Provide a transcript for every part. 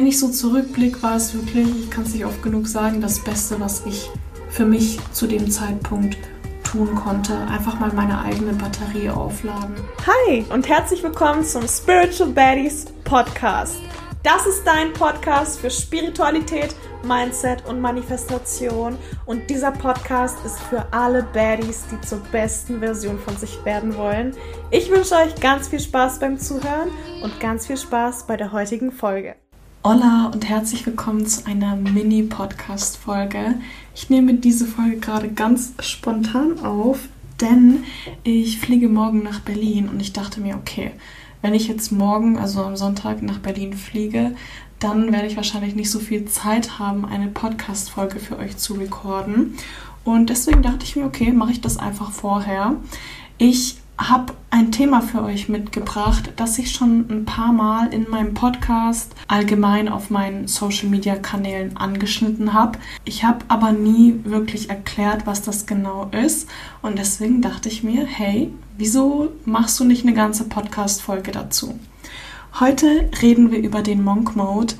wenn ich so zurückblicke, war es wirklich, ich kann es nicht oft genug sagen, das Beste, was ich für mich zu dem Zeitpunkt tun konnte. Einfach mal meine eigene Batterie aufladen. Hi und herzlich willkommen zum Spiritual Baddies Podcast. Das ist dein Podcast für Spiritualität, Mindset und Manifestation. Und dieser Podcast ist für alle Baddies, die zur besten Version von sich werden wollen. Ich wünsche euch ganz viel Spaß beim Zuhören und ganz viel Spaß bei der heutigen Folge. Hola und herzlich willkommen zu einer Mini-Podcast-Folge. Ich nehme diese Folge gerade ganz spontan auf, denn ich fliege morgen nach Berlin und ich dachte mir, okay, wenn ich jetzt morgen, also am Sonntag, nach Berlin fliege, dann werde ich wahrscheinlich nicht so viel Zeit haben, eine Podcast-Folge für euch zu recorden. Und deswegen dachte ich mir, okay, mache ich das einfach vorher. Ich habe ein Thema für euch mitgebracht, das ich schon ein paar Mal in meinem Podcast allgemein auf meinen Social-Media-Kanälen angeschnitten habe. Ich habe aber nie wirklich erklärt, was das genau ist. Und deswegen dachte ich mir, hey, wieso machst du nicht eine ganze Podcast-Folge dazu? Heute reden wir über den Monk Mode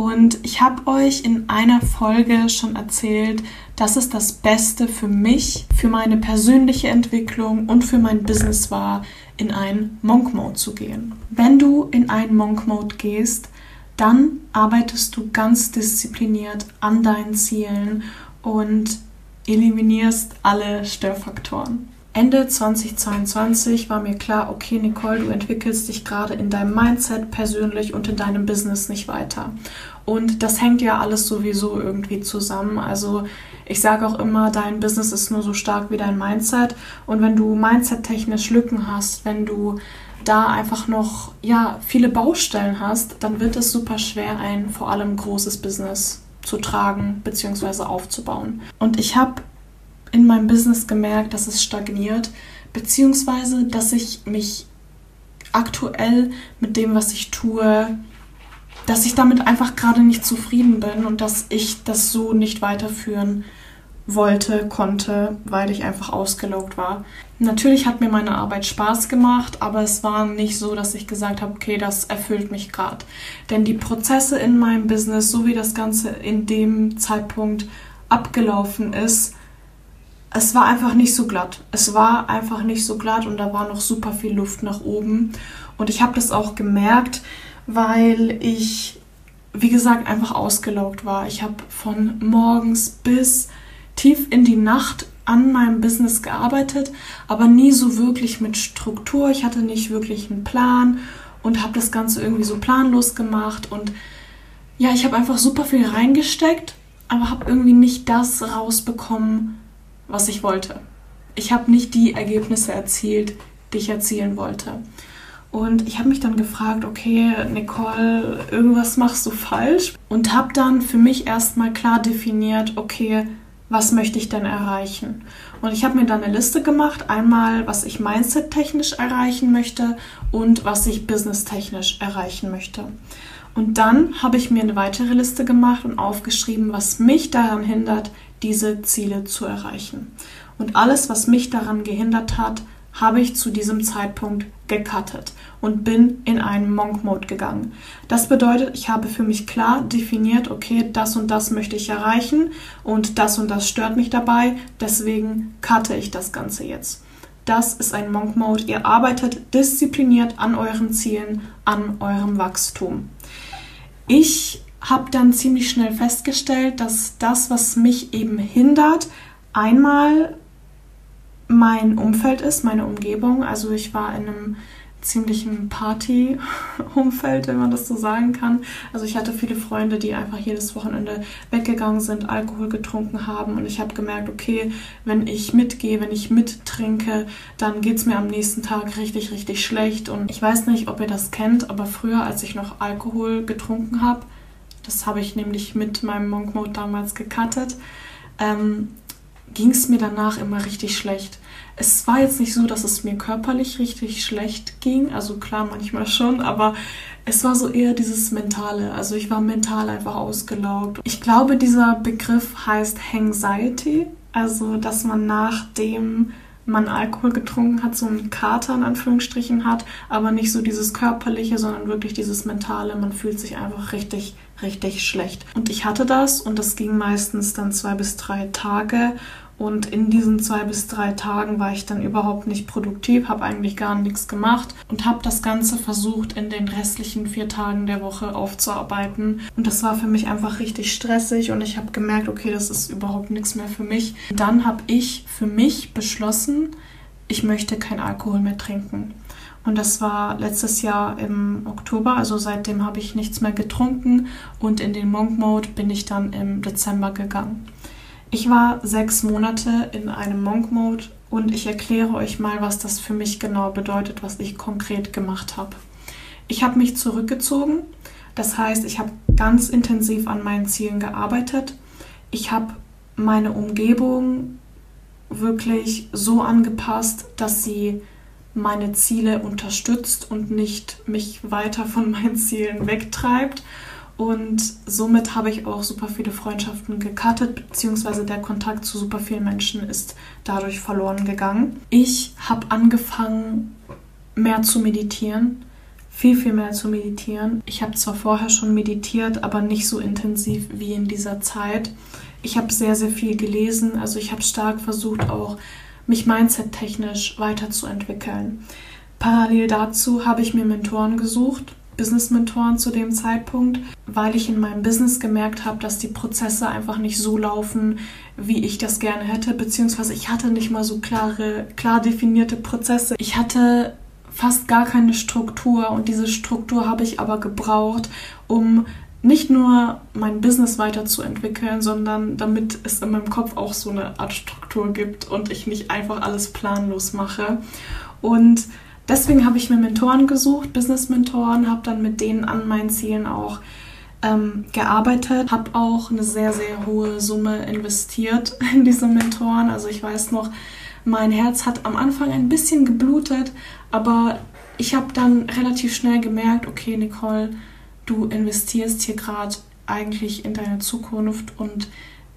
und ich habe euch in einer Folge schon erzählt, dass es das Beste für mich, für meine persönliche Entwicklung und für mein Business war, in einen Monk Mode zu gehen. Wenn du in einen Monk Mode gehst, dann arbeitest du ganz diszipliniert an deinen Zielen und eliminierst alle Störfaktoren. Ende 2022 war mir klar, okay, Nicole, du entwickelst dich gerade in deinem Mindset persönlich und in deinem Business nicht weiter. Und das hängt ja alles sowieso irgendwie zusammen. Also ich sage auch immer, dein Business ist nur so stark wie dein Mindset. Und wenn du mindset-technisch Lücken hast, wenn du da einfach noch ja, viele Baustellen hast, dann wird es super schwer, ein vor allem großes Business zu tragen bzw. aufzubauen. Und ich habe in meinem Business gemerkt, dass es stagniert, beziehungsweise dass ich mich aktuell mit dem, was ich tue, dass ich damit einfach gerade nicht zufrieden bin und dass ich das so nicht weiterführen wollte, konnte, weil ich einfach ausgelaugt war. Natürlich hat mir meine Arbeit Spaß gemacht, aber es war nicht so, dass ich gesagt habe, okay, das erfüllt mich gerade. Denn die Prozesse in meinem Business, so wie das Ganze in dem Zeitpunkt abgelaufen ist, es war einfach nicht so glatt. Es war einfach nicht so glatt und da war noch super viel Luft nach oben. Und ich habe das auch gemerkt, weil ich, wie gesagt, einfach ausgelaugt war. Ich habe von morgens bis tief in die Nacht an meinem Business gearbeitet, aber nie so wirklich mit Struktur. Ich hatte nicht wirklich einen Plan und habe das Ganze irgendwie so planlos gemacht. Und ja, ich habe einfach super viel reingesteckt, aber habe irgendwie nicht das rausbekommen, was ich wollte. Ich habe nicht die Ergebnisse erzielt, die ich erzielen wollte. Und ich habe mich dann gefragt, okay, Nicole, irgendwas machst du falsch. Und habe dann für mich erstmal klar definiert, okay, was möchte ich denn erreichen? Und ich habe mir dann eine Liste gemacht, einmal, was ich mindset-technisch erreichen möchte und was ich business-technisch erreichen möchte. Und dann habe ich mir eine weitere Liste gemacht und aufgeschrieben, was mich daran hindert, diese Ziele zu erreichen. Und alles, was mich daran gehindert hat, habe ich zu diesem Zeitpunkt gecuttet und bin in einen Monk-Mode gegangen. Das bedeutet, ich habe für mich klar definiert, okay, das und das möchte ich erreichen und das und das stört mich dabei, deswegen cutte ich das Ganze jetzt. Das ist ein Monk-Mode. Ihr arbeitet diszipliniert an euren Zielen, an eurem Wachstum. Ich habe dann ziemlich schnell festgestellt, dass das, was mich eben hindert, einmal mein Umfeld ist, meine Umgebung. Also ich war in einem ziemlichen Party-Umfeld, wenn man das so sagen kann. Also ich hatte viele Freunde, die einfach jedes Wochenende weggegangen sind, Alkohol getrunken haben und ich habe gemerkt, okay, wenn ich mitgehe, wenn ich mittrinke, dann geht es mir am nächsten Tag richtig, richtig schlecht und ich weiß nicht, ob ihr das kennt, aber früher, als ich noch Alkohol getrunken habe, das habe ich nämlich mit meinem Monk Mode damals gecuttet, ähm, ging es mir danach immer richtig schlecht. Es war jetzt nicht so, dass es mir körperlich richtig schlecht ging, also klar manchmal schon, aber es war so eher dieses Mentale. Also ich war mental einfach ausgelaugt. Ich glaube, dieser Begriff heißt Anxiety, also dass man nachdem man Alkohol getrunken hat, so einen Kater in Anführungsstrichen hat, aber nicht so dieses körperliche, sondern wirklich dieses mentale. Man fühlt sich einfach richtig, richtig schlecht. Und ich hatte das und das ging meistens dann zwei bis drei Tage und in diesen zwei bis drei Tagen war ich dann überhaupt nicht produktiv, habe eigentlich gar nichts gemacht und habe das Ganze versucht, in den restlichen vier Tagen der Woche aufzuarbeiten. Und das war für mich einfach richtig stressig und ich habe gemerkt, okay, das ist überhaupt nichts mehr für mich. Dann habe ich für mich beschlossen, ich möchte kein Alkohol mehr trinken. Und das war letztes Jahr im Oktober, also seitdem habe ich nichts mehr getrunken und in den Monk Mode bin ich dann im Dezember gegangen. Ich war sechs Monate in einem Monk Mode und ich erkläre euch mal, was das für mich genau bedeutet, was ich konkret gemacht habe. Ich habe mich zurückgezogen, das heißt, ich habe ganz intensiv an meinen Zielen gearbeitet. Ich habe meine Umgebung wirklich so angepasst, dass sie meine Ziele unterstützt und nicht mich weiter von meinen Zielen wegtreibt. Und somit habe ich auch super viele Freundschaften gecuttet, beziehungsweise der Kontakt zu super vielen Menschen ist dadurch verloren gegangen. Ich habe angefangen, mehr zu meditieren, viel, viel mehr zu meditieren. Ich habe zwar vorher schon meditiert, aber nicht so intensiv wie in dieser Zeit. Ich habe sehr, sehr viel gelesen, also ich habe stark versucht, auch mich mindset-technisch weiterzuentwickeln. Parallel dazu habe ich mir Mentoren gesucht Business-Mentoren zu dem Zeitpunkt, weil ich in meinem Business gemerkt habe, dass die Prozesse einfach nicht so laufen, wie ich das gerne hätte, beziehungsweise ich hatte nicht mal so klare, klar definierte Prozesse. Ich hatte fast gar keine Struktur und diese Struktur habe ich aber gebraucht, um nicht nur mein Business weiterzuentwickeln, sondern damit es in meinem Kopf auch so eine Art Struktur gibt und ich nicht einfach alles planlos mache. Und deswegen habe ich mir Mentoren gesucht, Business-Mentoren, habe dann mit denen an meinen Zielen auch ähm, gearbeitet, habe auch eine sehr, sehr hohe Summe investiert in diese Mentoren. Also ich weiß noch, mein Herz hat am Anfang ein bisschen geblutet, aber ich habe dann relativ schnell gemerkt, okay, Nicole, du investierst hier gerade eigentlich in deine Zukunft und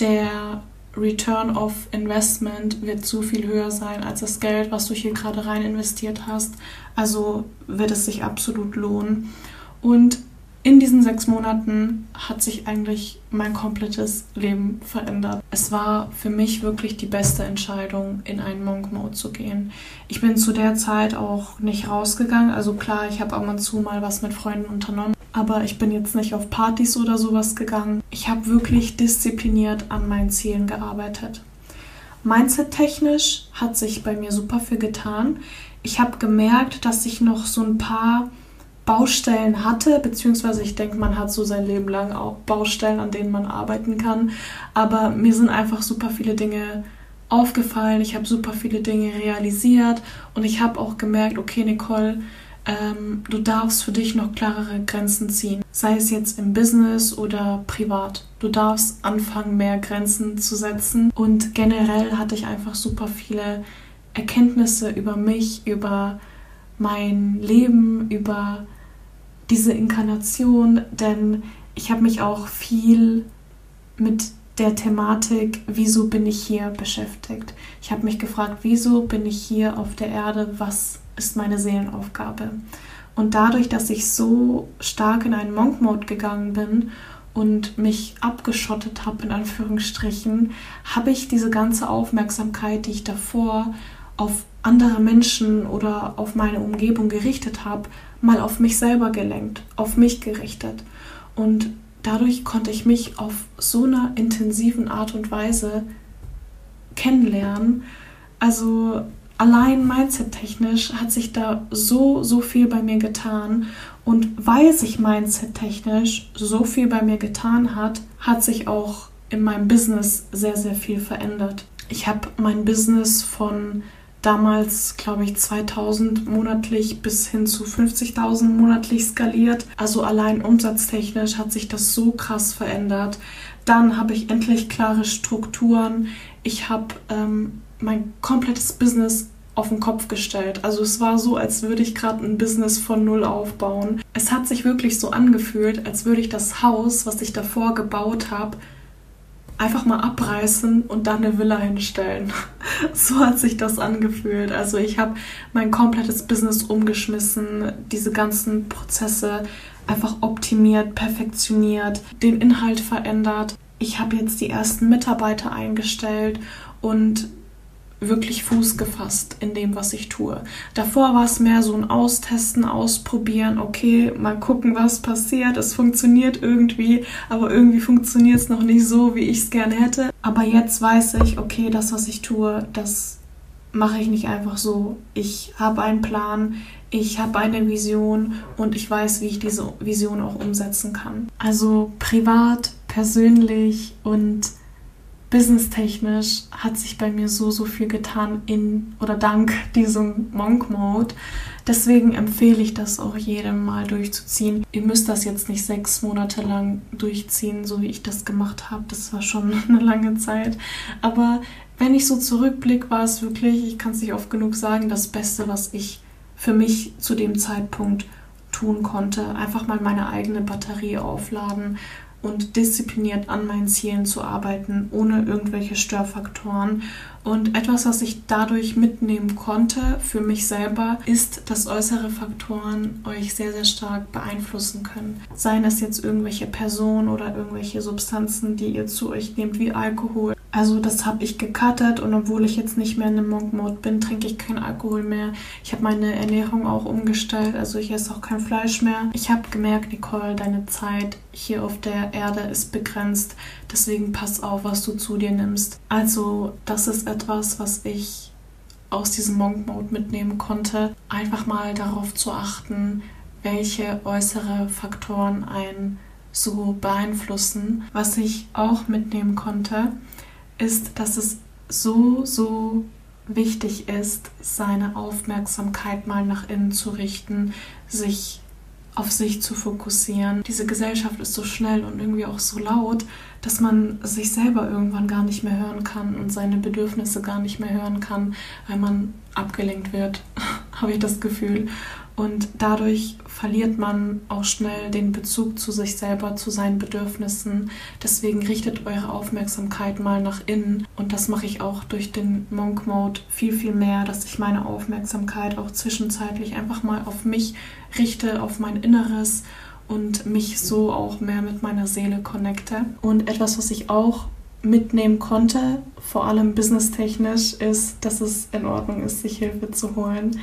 der Return of Investment wird so viel höher sein als das Geld, was du hier gerade rein investiert hast. Also wird es sich absolut lohnen. Und in diesen sechs Monaten hat sich eigentlich mein komplettes Leben verändert. Es war für mich wirklich die beste Entscheidung, in einen Monk-Mode zu gehen. Ich bin zu der Zeit auch nicht rausgegangen. Also klar, ich habe ab und zu mal was mit Freunden unternommen aber ich bin jetzt nicht auf Partys oder sowas gegangen. Ich habe wirklich diszipliniert an meinen Zielen gearbeitet. Mindset-technisch hat sich bei mir super viel getan. Ich habe gemerkt, dass ich noch so ein paar Baustellen hatte, beziehungsweise ich denke, man hat so sein Leben lang auch Baustellen, an denen man arbeiten kann. Aber mir sind einfach super viele Dinge aufgefallen. Ich habe super viele Dinge realisiert und ich habe auch gemerkt, okay, Nicole, ähm, du darfst für dich noch klarere Grenzen ziehen, sei es jetzt im Business oder privat. Du darfst anfangen, mehr Grenzen zu setzen. Und generell hatte ich einfach super viele Erkenntnisse über mich, über mein Leben, über diese Inkarnation, denn ich habe mich auch viel mit der Thematik, wieso bin ich hier beschäftigt. Ich habe mich gefragt, wieso bin ich hier auf der Erde, was ist meine Seelenaufgabe. Und dadurch, dass ich so stark in einen Monk-Mode gegangen bin und mich abgeschottet habe, in Anführungsstrichen, habe ich diese ganze Aufmerksamkeit, die ich davor auf andere Menschen oder auf meine Umgebung gerichtet habe, mal auf mich selber gelenkt, auf mich gerichtet. Und dadurch konnte ich mich auf so einer intensiven Art und Weise kennenlernen. Also allein mindset-technisch hat sich da so, so viel bei mir getan. Und weil sich mindset-technisch so viel bei mir getan hat, hat sich auch in meinem Business sehr, sehr viel verändert. Ich habe mein Business von damals, glaube ich, 2000 monatlich bis hin zu 50.000 monatlich skaliert. Also allein umsatztechnisch hat sich das so krass verändert. Dann habe ich endlich klare Strukturen. Ich habe ähm, mein komplettes Business auf den Kopf gestellt. Also es war so, als würde ich gerade ein Business von null aufbauen. Es hat sich wirklich so angefühlt, als würde ich das Haus, was ich davor gebaut habe, einfach mal abreißen und dann eine Villa hinstellen. so hat sich das angefühlt. Also ich habe mein komplettes Business umgeschmissen, diese ganzen Prozesse einfach optimiert, perfektioniert, den Inhalt verändert. Ich habe jetzt die ersten Mitarbeiter eingestellt und wirklich Fuß gefasst in dem, was ich tue. Davor war es mehr so ein Austesten, Ausprobieren, okay, mal gucken, was passiert. Es funktioniert irgendwie, aber irgendwie funktioniert es noch nicht so, wie ich es gerne hätte. Aber jetzt weiß ich, okay, das, was ich tue, das mache ich nicht einfach so. Ich habe einen Plan, ich habe eine Vision und ich weiß, wie ich diese Vision auch umsetzen kann. Also privat, persönlich und businesstechnisch hat sich bei mir so, so viel getan in oder dank diesem Monk Mode. Deswegen empfehle ich das auch jedem mal durchzuziehen. Ihr müsst das jetzt nicht sechs Monate lang durchziehen, so wie ich das gemacht habe. Das war schon eine lange Zeit. Aber wenn ich so zurückblicke, war es wirklich, ich kann es nicht oft genug sagen, das Beste, was ich für mich zu dem Zeitpunkt tun konnte. Einfach mal meine eigene Batterie aufladen und diszipliniert an meinen Zielen zu arbeiten, ohne irgendwelche Störfaktoren. Und etwas, was ich dadurch mitnehmen konnte für mich selber, ist, dass äußere Faktoren euch sehr, sehr stark beeinflussen können. Seien es jetzt irgendwelche Personen oder irgendwelche Substanzen, die ihr zu euch nehmt, wie Alkohol also das habe ich gecuttet und obwohl ich jetzt nicht mehr in einem Monk-Mode bin, trinke ich keinen Alkohol mehr. Ich habe meine Ernährung auch umgestellt, also ich esse auch kein Fleisch mehr. Ich habe gemerkt, Nicole, deine Zeit hier auf der Erde ist begrenzt, deswegen pass auf, was du zu dir nimmst. Also das ist etwas, was ich aus diesem Monk-Mode mitnehmen konnte. Einfach mal darauf zu achten, welche äußere Faktoren einen so beeinflussen. Was ich auch mitnehmen konnte, ist, dass es so, so wichtig ist, seine Aufmerksamkeit mal nach innen zu richten, sich auf sich zu fokussieren. Diese Gesellschaft ist so schnell und irgendwie auch so laut, dass man sich selber irgendwann gar nicht mehr hören kann und seine Bedürfnisse gar nicht mehr hören kann, weil man abgelenkt wird, habe ich das Gefühl. Und dadurch verliert man auch schnell den Bezug zu sich selber, zu seinen Bedürfnissen. Deswegen richtet eure Aufmerksamkeit mal nach innen. Und das mache ich auch durch den Monk Mode viel, viel mehr, dass ich meine Aufmerksamkeit auch zwischenzeitlich einfach mal auf mich richte, auf mein Inneres und mich so auch mehr mit meiner Seele connecte. Und etwas, was ich auch mitnehmen konnte, vor allem businesstechnisch, ist, dass es in Ordnung ist, sich Hilfe zu holen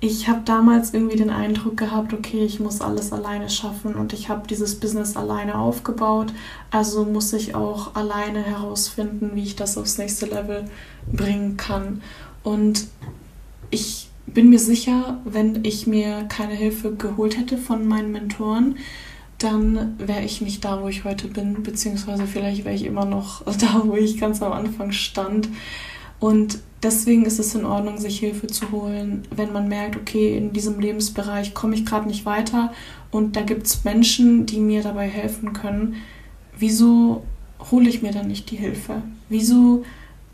ich habe damals irgendwie den Eindruck gehabt, okay, ich muss alles alleine schaffen und ich habe dieses Business alleine aufgebaut, also muss ich auch alleine herausfinden, wie ich das aufs nächste Level bringen kann. Und ich bin mir sicher, wenn ich mir keine Hilfe geholt hätte von meinen Mentoren, dann wäre ich nicht da, wo ich heute bin, beziehungsweise vielleicht wäre ich immer noch da, wo ich ganz am Anfang stand. Und deswegen ist es in Ordnung, sich Hilfe zu holen, wenn man merkt, okay, in diesem Lebensbereich komme ich gerade nicht weiter und da gibt es Menschen, die mir dabei helfen können. Wieso hole ich mir dann nicht die Hilfe? Wieso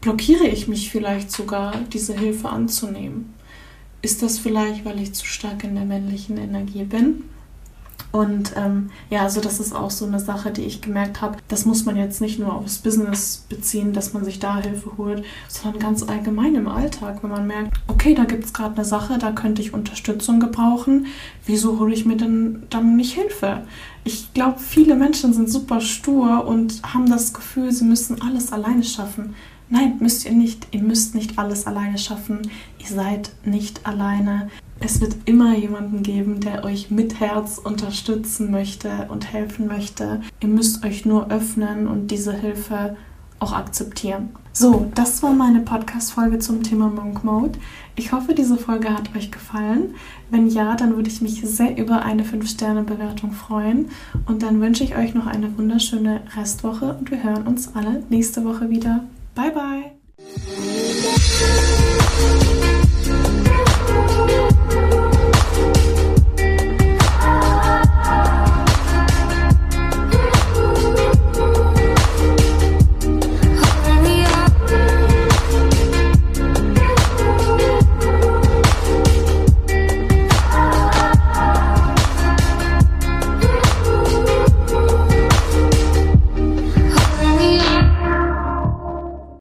blockiere ich mich vielleicht sogar, diese Hilfe anzunehmen? Ist das vielleicht, weil ich zu stark in der männlichen Energie bin? Und ähm, ja, also das ist auch so eine Sache, die ich gemerkt habe. Das muss man jetzt nicht nur aufs Business beziehen, dass man sich da Hilfe holt, sondern ganz allgemein im Alltag, wenn man merkt, okay, da gibt es gerade eine Sache, da könnte ich Unterstützung gebrauchen. Wieso hole ich mir denn dann nicht Hilfe? Ich glaube, viele Menschen sind super stur und haben das Gefühl, sie müssen alles alleine schaffen. Nein, müsst ihr nicht. Ihr müsst nicht alles alleine schaffen. Ihr seid nicht alleine. Es wird immer jemanden geben, der euch mit Herz unterstützen möchte und helfen möchte. Ihr müsst euch nur öffnen und diese Hilfe auch akzeptieren. So, das war meine Podcast-Folge zum Thema Monk Mode. Ich hoffe, diese Folge hat euch gefallen. Wenn ja, dann würde ich mich sehr über eine 5-Sterne-Bewertung freuen. Und dann wünsche ich euch noch eine wunderschöne Restwoche und wir hören uns alle nächste Woche wieder. Bye, bye.